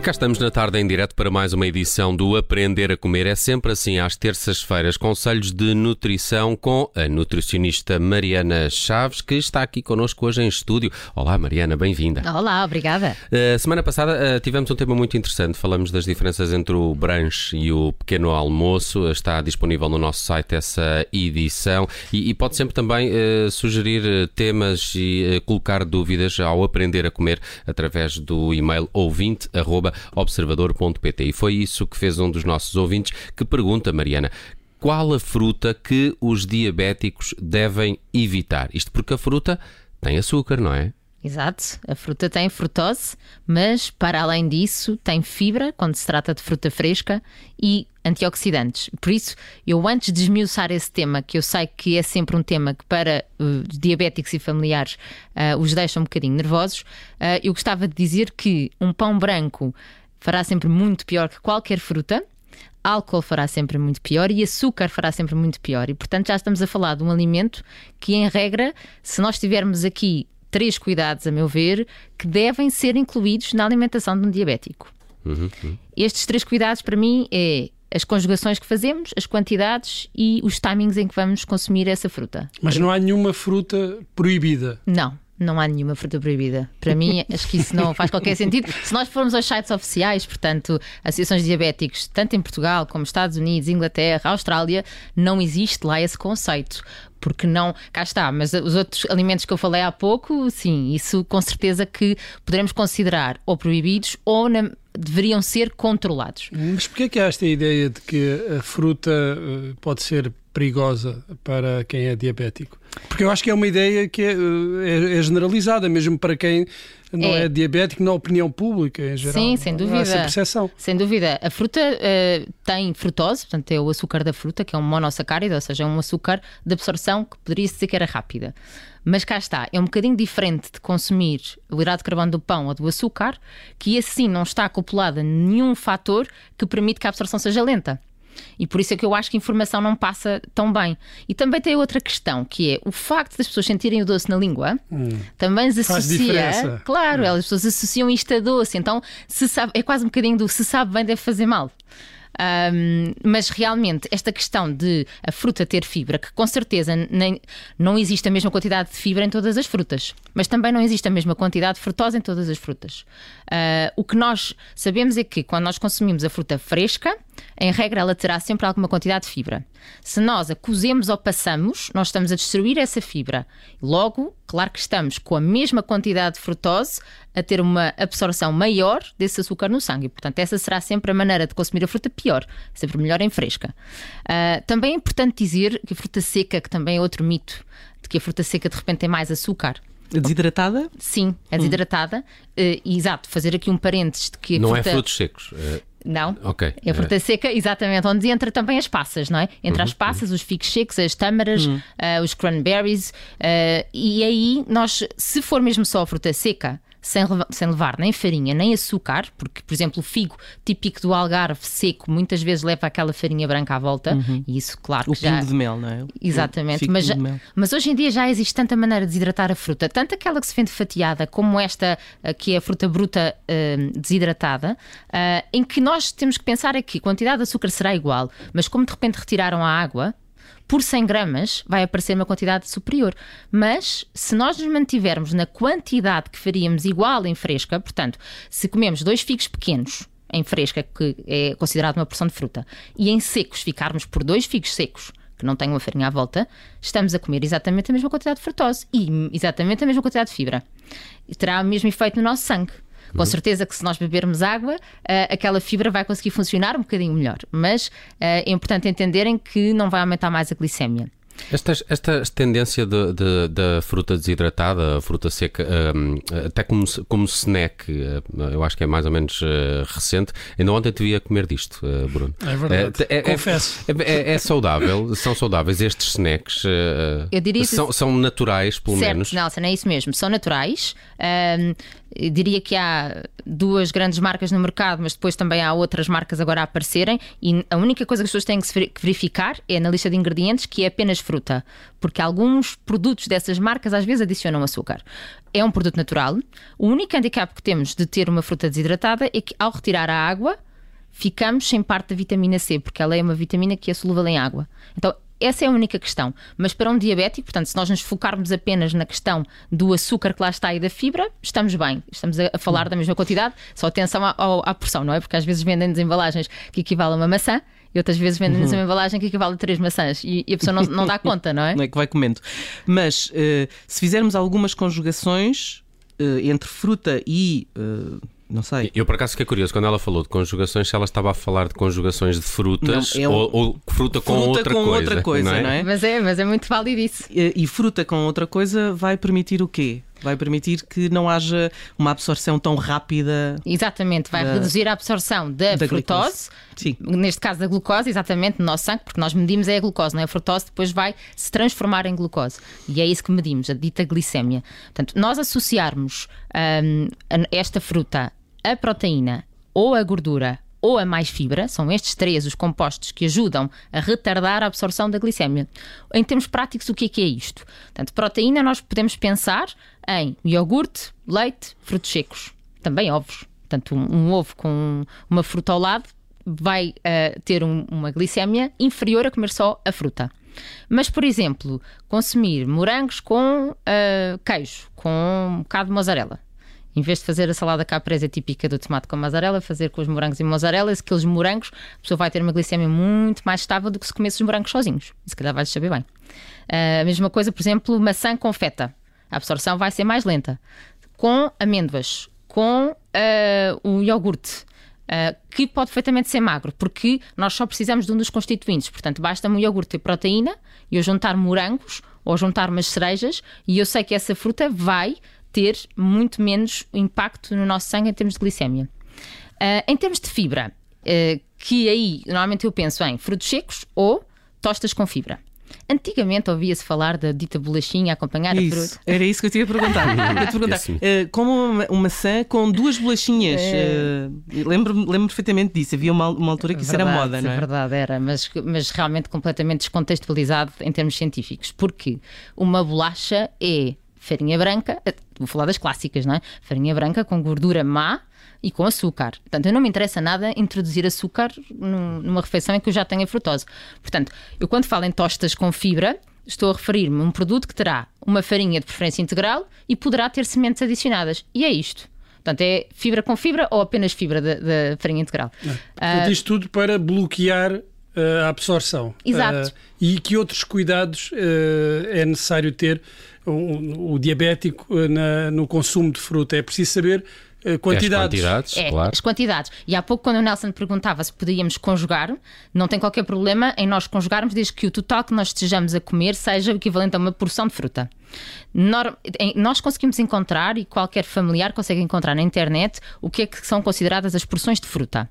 E cá estamos na tarde em direto para mais uma edição do Aprender a Comer. É sempre assim às terças-feiras, conselhos de nutrição com a nutricionista Mariana Chaves, que está aqui connosco hoje em estúdio. Olá, Mariana, bem-vinda. Olá, obrigada. Uh, semana passada uh, tivemos um tema muito interessante. Falamos das diferenças entre o brunch e o pequeno almoço. Está disponível no nosso site essa edição e, e pode sempre também uh, sugerir temas e colocar dúvidas ao aprender a comer através do e-mail ouvinte observador.pt. E foi isso que fez um dos nossos ouvintes que pergunta, Mariana, qual a fruta que os diabéticos devem evitar? Isto porque a fruta tem açúcar, não é? Exato, a fruta tem frutose, mas para além disso tem fibra quando se trata de fruta fresca e antioxidantes. Por isso, eu antes de esmiuçar esse tema, que eu sei que é sempre um tema que para uh, diabéticos e familiares uh, os deixa um bocadinho nervosos, uh, eu gostava de dizer que um pão branco fará sempre muito pior que qualquer fruta. Álcool fará sempre muito pior e açúcar fará sempre muito pior. E, portanto, já estamos a falar de um alimento que, em regra, se nós tivermos aqui três cuidados, a meu ver, que devem ser incluídos na alimentação de um diabético. Uhum, uhum. Estes três cuidados, para mim, é as conjugações que fazemos, as quantidades e os timings em que vamos consumir essa fruta. Mas não há nenhuma fruta proibida? Não. Não há nenhuma fruta proibida. Para mim, acho que isso não faz qualquer sentido. Se nós formos aos sites oficiais, portanto, associações de diabéticos, tanto em Portugal como Estados Unidos, Inglaterra, Austrália, não existe lá esse conceito porque não, cá está, mas os outros alimentos que eu falei há pouco, sim, isso com certeza que poderemos considerar ou proibidos ou na, deveriam ser controlados. Mas porquê é que há esta ideia de que a fruta uh, pode ser perigosa para quem é diabético? Porque eu acho que é uma ideia que é, é, é generalizada, mesmo para quem não é. é. diabético, na opinião pública em geral. Sim, sem dúvida. Há essa percepção. Sem dúvida. A fruta uh, tem frutose, portanto é o açúcar da fruta, que é um monossacárido, ou seja, é um açúcar de absorção que poderia dizer que era rápida. Mas cá está, é um bocadinho diferente de consumir o hidrato de carbono do pão ou do açúcar, que assim não está acoplado a nenhum fator que permite que a absorção seja lenta. E por isso é que eu acho que a informação não passa tão bem. E também tem outra questão, que é o facto das pessoas sentirem o doce na língua, hum, também as associa. Claro, hum. elas pessoas associam isto a doce, então se sabe, é quase um bocadinho do se sabe bem, deve fazer mal. Um, mas realmente, esta questão de a fruta ter fibra, que com certeza nem, não existe a mesma quantidade de fibra em todas as frutas, mas também não existe a mesma quantidade de frutose em todas as frutas. Uh, o que nós sabemos é que quando nós consumimos a fruta fresca, em regra, ela terá sempre alguma quantidade de fibra. Se nós a cozemos ou passamos, nós estamos a destruir essa fibra. Logo, claro que estamos com a mesma quantidade de frutose a ter uma absorção maior desse açúcar no sangue. Portanto, essa será sempre a maneira de consumir a fruta pior, sempre melhor em fresca. Uh, também é importante dizer que a fruta seca, que também é outro mito, de que a fruta seca de repente tem mais açúcar. Desidratada? Sim, é desidratada. Hum. Uh, exato, fazer aqui um parênteses de que. Não é fruta... é frutos secos. É... Não. Ok. É fruta é. seca, exatamente, onde entra também as passas, não é? Entre uhum. as passas, os figos secos, as tâmaras, uhum. uh, os cranberries. Uh, e aí, nós, se for mesmo só a fruta seca, sem, sem levar nem farinha nem açúcar, porque, por exemplo, o figo típico do Algarve seco muitas vezes leva aquela farinha branca à volta, uhum. e isso, claro, o que já. de mel, não é? Exatamente, mas, mas hoje em dia já existe tanta maneira de desidratar a fruta, tanto aquela que se vende fatiada, como esta eh, que é a fruta bruta uh, desidratada, uh, em que nós temos que pensar aqui: a quantidade de açúcar será igual, mas como de repente retiraram a água, por 100 gramas vai aparecer uma quantidade superior. Mas se nós nos mantivermos na quantidade que faríamos igual em fresca, portanto, se comemos dois figos pequenos em fresca, que é considerado uma porção de fruta, e em secos ficarmos por dois figos secos, que não têm uma farinha à volta, estamos a comer exatamente a mesma quantidade de frutose e exatamente a mesma quantidade de fibra. E terá o mesmo efeito no nosso sangue. Com uhum. certeza que se nós bebermos água, uh, aquela fibra vai conseguir funcionar um bocadinho melhor. Mas uh, é importante entenderem que não vai aumentar mais a glicémia. Esta, esta tendência da fruta desidratada, a fruta seca, um, até como, como snack, eh, eu acho que é mais ou menos recente. Ainda ontem te vi a comer disto, Bruno. É verdade. É, é, Confesso. É, é, é, saudável, são saudáveis estes snacks. Eu diria são, são naturais, pelo certo, menos. Nelson, é isso mesmo. São naturais. Eu diria que há duas grandes marcas no mercado, mas depois também há outras marcas agora a aparecerem. E a única coisa que as pessoas têm que verificar é na lista de ingredientes que é apenas fruta, porque alguns produtos dessas marcas às vezes adicionam açúcar. É um produto natural. O único handicap que temos de ter uma fruta desidratada é que ao retirar a água, ficamos sem parte da vitamina C, porque ela é uma vitamina que é solúvel em água. Então, essa é a única questão. Mas para um diabético, portanto, se nós nos focarmos apenas na questão do açúcar que lá está e da fibra, estamos bem. Estamos a falar da mesma quantidade, só atenção à, à porção, não é? Porque às vezes vendem-nos embalagens que equivalem a uma maçã e outras vezes vendem-nos uhum. uma embalagem que equivale a três maçãs e, e a pessoa não, não, dá conta, não é? Não é que vai comendo. Mas uh, se fizermos algumas conjugações uh, entre fruta e. Uh, não sei. Eu por acaso fiquei curioso quando ela falou de conjugações, se ela estava a falar de conjugações de frutas não, é um... ou, ou, fruta com, fruta outra, com coisa, outra coisa. Não é? Não é? Mas é, mas é muito válido isso. E, e fruta com outra coisa vai permitir o quê? vai permitir que não haja uma absorção tão rápida. Exatamente, vai da, reduzir a absorção da, da frutose, neste caso da glucose, exatamente no nosso sangue, porque nós medimos é a glucose, não é? A frutose depois vai se transformar em glucose. E é isso que medimos, a dita glicémia. Portanto, nós associarmos hum, esta fruta a proteína ou a gordura ou a mais fibra, são estes três os compostos que ajudam a retardar a absorção da glicemia. Em termos práticos, o que é, que é isto? Portanto, proteína nós podemos pensar em iogurte, leite, frutos secos, também ovos. Portanto, um, um ovo com uma fruta ao lado vai uh, ter um, uma glicemia inferior a comer só a fruta. Mas, por exemplo, consumir morangos com uh, queijo, com um bocado de mozzarella em vez de fazer a salada caprese típica do tomate com mozzarella, fazer com os morangos e mozzarella, aqueles morangos, a pessoa vai ter uma glicemia muito mais estável do que se comesse os morangos sozinhos. Se calhar vai saber bem. Uh, a mesma coisa, por exemplo, maçã com feta. A absorção vai ser mais lenta. Com amêndoas, com uh, o iogurte, Uh, que pode perfeitamente ser magro, porque nós só precisamos de um dos constituintes. Portanto, basta-me um iogurte ter proteína e eu juntar morangos ou juntar umas cerejas e eu sei que essa fruta vai ter muito menos impacto no nosso sangue em termos de glicemia. Uh, em termos de fibra, uh, que aí normalmente eu penso em frutos secos ou tostas com fibra. Antigamente ouvia-se falar da dita bolachinha a acompanhar isso, a fruta. Era isso que eu tinha a perguntar. te perguntar. Uh, como uma, uma maçã com duas bolachinhas. Uh, lembro-me lembro perfeitamente disso. Havia uma, uma altura que verdade, isso era moda, não é? É verdade, era, mas, mas realmente completamente descontextualizado em termos científicos. Porque uma bolacha é farinha branca, eh, vou falar das clássicas, não é? Farinha branca com gordura má e com açúcar. Portanto, eu não me interessa nada introduzir açúcar numa refeição em que eu já tenho a frutose. Portanto, eu quando falo em tostas com fibra, estou a referir-me a um produto que terá uma farinha de preferência integral e poderá ter sementes adicionadas. E é isto. Portanto, é fibra com fibra ou apenas fibra da farinha integral. É. Uh, isto tudo para bloquear a absorção. Exato. Uh, e que outros cuidados uh, é necessário ter o, o diabético uh, na, no consumo de fruta? É preciso saber quantidades. As quantidades, é, claro. As quantidades. E há pouco, quando o Nelson perguntava se podíamos conjugar, não tem qualquer problema em nós conjugarmos, desde que o total que nós estejamos a comer seja o equivalente a uma porção de fruta. Nós conseguimos encontrar, e qualquer familiar consegue encontrar na internet, o que é que são consideradas as porções de fruta.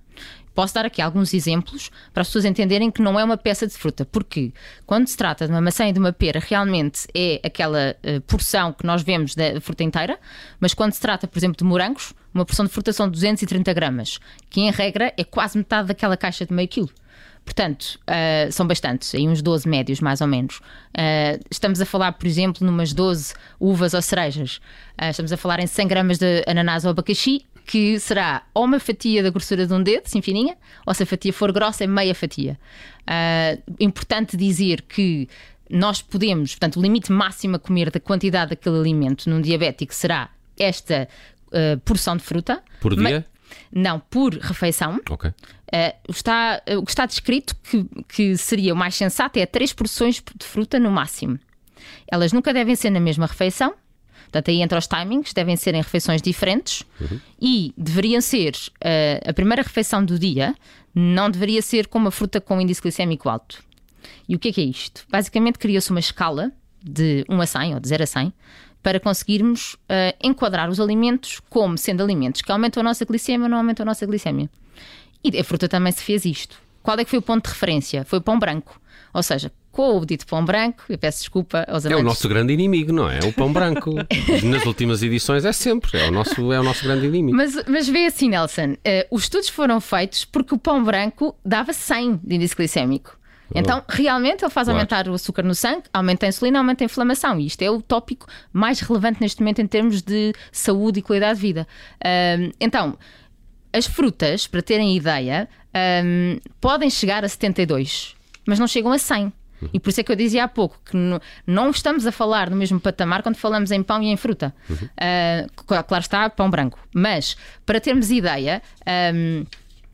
Posso dar aqui alguns exemplos para as pessoas entenderem que não é uma peça de fruta, porque quando se trata de uma maçã e de uma pera, realmente é aquela uh, porção que nós vemos da fruta inteira, mas quando se trata, por exemplo, de morangos, uma porção de fruta são 230 gramas, que em regra é quase metade daquela caixa de meio quilo. Portanto, uh, são bastantes, aí uns 12 médios mais ou menos. Uh, estamos a falar, por exemplo, numas 12 uvas ou cerejas. Uh, estamos a falar em 100 gramas de ananás ou abacaxi, que será ou uma fatia da grossura de um dedo, assim fininha, ou se a fatia for grossa, é meia fatia. Uh, importante dizer que nós podemos, portanto, o limite máximo a comer da quantidade daquele alimento num diabético será esta uh, porção de fruta. Por dia? Não, por refeição. Ok. Uh, está, o que está descrito que, que seria o mais sensato é três porções de fruta no máximo. Elas nunca devem ser na mesma refeição, Portanto, aí entre os timings, devem ser em refeições diferentes uhum. e deveriam ser uh, a primeira refeição do dia, não deveria ser com uma fruta com índice glicémico alto. E o que é que é isto? Basicamente, cria-se uma escala de 1 a 100 ou de 0 a 100 para conseguirmos uh, enquadrar os alimentos como sendo alimentos que aumentam a nossa glicemia ou não aumentam a nossa glicemia. E a fruta também se fez isto. Qual é que foi o ponto de referência? Foi o pão branco. Ou seja, com o dito pão branco, eu peço desculpa aos amantes. É o nosso grande inimigo, não é? O pão branco. Nas últimas edições é sempre, é o nosso, é o nosso grande inimigo. Mas, mas vê assim, Nelson, uh, os estudos foram feitos porque o pão branco dava 100 de índice glicémico. Então, realmente, ele faz claro. aumentar o açúcar no sangue, aumenta a insulina, aumenta a inflamação. E isto é o tópico mais relevante neste momento em termos de saúde e qualidade de vida. Uh, então, as frutas, para terem ideia, um, podem chegar a 72, mas não chegam a 100. Uhum. E por isso é que eu dizia há pouco que não estamos a falar no mesmo patamar quando falamos em pão e em fruta. Uhum. Uh, claro está, pão branco. Mas, para termos ideia. Um,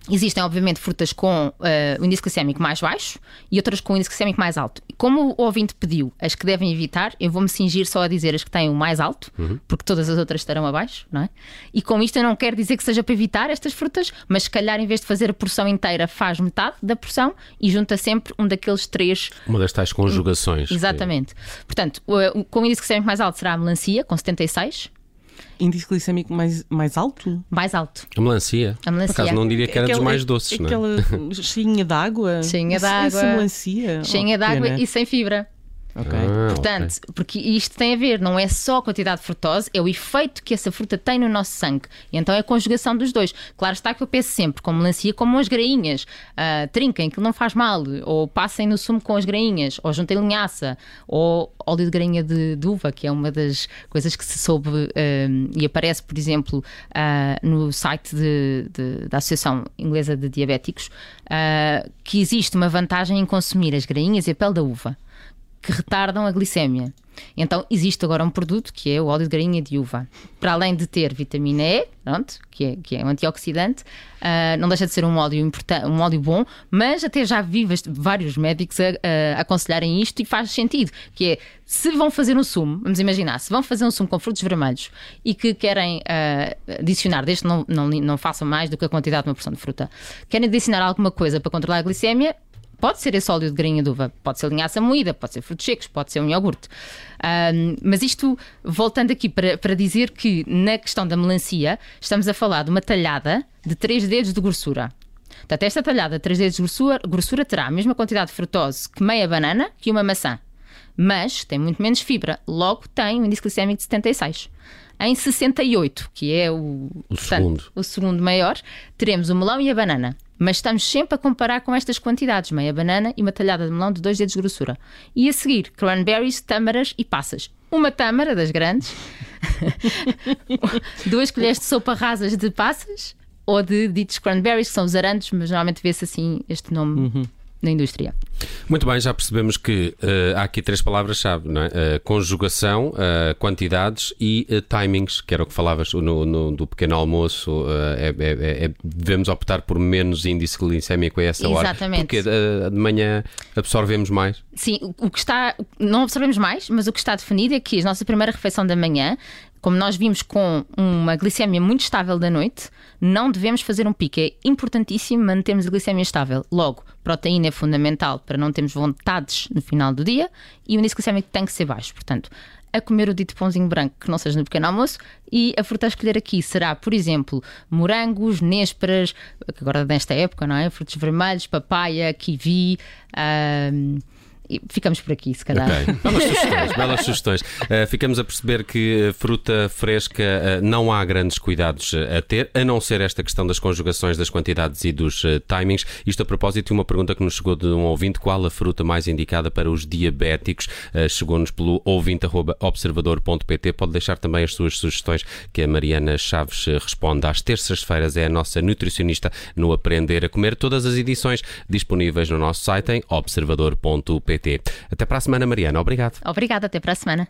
Existem, obviamente, frutas com uh, o índice glicémico mais baixo e outras com o índice glicémico mais alto. Como o ouvinte pediu as que devem evitar, eu vou-me cingir só a dizer as que têm o mais alto, uhum. porque todas as outras estarão abaixo, não é? E com isto eu não quero dizer que seja para evitar estas frutas, mas se calhar em vez de fazer a porção inteira, faz metade da porção e junta sempre um daqueles três. Uma das tais conjugações. Exatamente. Que... Portanto, o, com o índice glicémico mais alto será a melancia, com 76. Índice glicémico mais, mais alto? Mais alto. A melancia. A melancia. Por acaso não diria que era aquela, dos mais doces, aquela não é? cheinha d'água. Cheinha d'água. Essa melancia. Cheinha oh, d'água e sem fibra. Okay. Ah, Portanto, okay. porque isto tem a ver, não é só a quantidade de frutose, é o efeito que essa fruta tem no nosso sangue. E então é a conjugação dos dois. Claro está que eu penso sempre, com melancia, como as grainhas. Uh, trinquem, que não faz mal. Ou passem no sumo com as grainhas. Ou juntem linhaça. Ou óleo de grainha de, de, uva, que é uma das coisas que se soube uh, e aparece, por exemplo, uh, no site de, de, da Associação Inglesa de Diabéticos, que existe uma vantagem em consumir as grainhas e a pele da uva que retardam a glicémia. Então existe agora um produto que é o óleo de galinha de uva. Para além de ter vitamina E, pronto, que, é, que é um antioxidante, uh, não deixa de ser um óleo, um óleo bom, mas até já vi vários médicos a, a, aconselharem isto e faz sentido, que é, se vão fazer um sumo, vamos imaginar, se vão fazer um sumo com frutos vermelhos e que querem uh, adicionar, desde que não, não, não façam mais do que a quantidade de uma porção de fruta, querem adicionar alguma coisa para controlar a glicémia, Pode ser esse óleo de grainha de uva, pode ser linhaça moída, pode ser frutos secos, pode ser um iogurte. Um, mas isto, voltando aqui para, para dizer que na questão da melancia, estamos a falar de uma talhada de 3 dedos de grossura. Portanto, esta talhada de 3 dedos de grossura, grossura terá a mesma quantidade de frutose que meia banana que uma maçã, mas tem muito menos fibra, logo tem um índice glicémico de 76. Em 68, que é o, o, portanto, segundo. o segundo maior, teremos o melão e a banana. Mas estamos sempre a comparar com estas quantidades: meia banana e uma talhada de melão de dois dedos de grossura. E a seguir, cranberries, tâmaras e passas. Uma tâmara das grandes, duas colheres de sopa rasas de passas ou de ditos cranberries, que são os arandos, mas normalmente vê-se assim este nome. Uhum na indústria. Muito bem, já percebemos que uh, há aqui três palavras-chave, não é? Uh, conjugação, uh, quantidades e timings, que era o que falavas no, no do pequeno almoço. É, é, é, é, devemos optar por menos índice glicémico a essa Exatamente. hora. Exatamente. Porque de manhã absorvemos mais. Sim, o que está. Não absorvemos mais, mas o que está definido é que a nossa primeira refeição da manhã como nós vimos com uma glicemia muito estável da noite, não devemos fazer um pico. É importantíssimo mantermos a glicemia estável. Logo, proteína é fundamental para não termos vontades no final do dia e o índice glicémico tem que ser baixo. Portanto, a comer o dito pãozinho branco que não seja no pequeno almoço e a fruta a escolher aqui será, por exemplo, morangos, nésperas, agora nesta época, não é? Frutos vermelhos, papaya, kiwi. Ficamos por aqui, se calhar. Okay. Belas sugestões, belas sugestões. Uh, ficamos a perceber que fruta fresca uh, não há grandes cuidados a ter, a não ser esta questão das conjugações das quantidades e dos uh, timings. Isto a propósito de uma pergunta que nos chegou de um ouvinte: qual a fruta mais indicada para os diabéticos? Chegou-nos pelo ouvinte.observador.pt. Pode deixar também as suas sugestões, que a Mariana Chaves responde às terças-feiras. É a nossa nutricionista no Aprender a Comer. Todas as edições disponíveis no nosso site em observador.pt. Até para a semana, Mariana. Obrigado. Obrigada, até para a semana.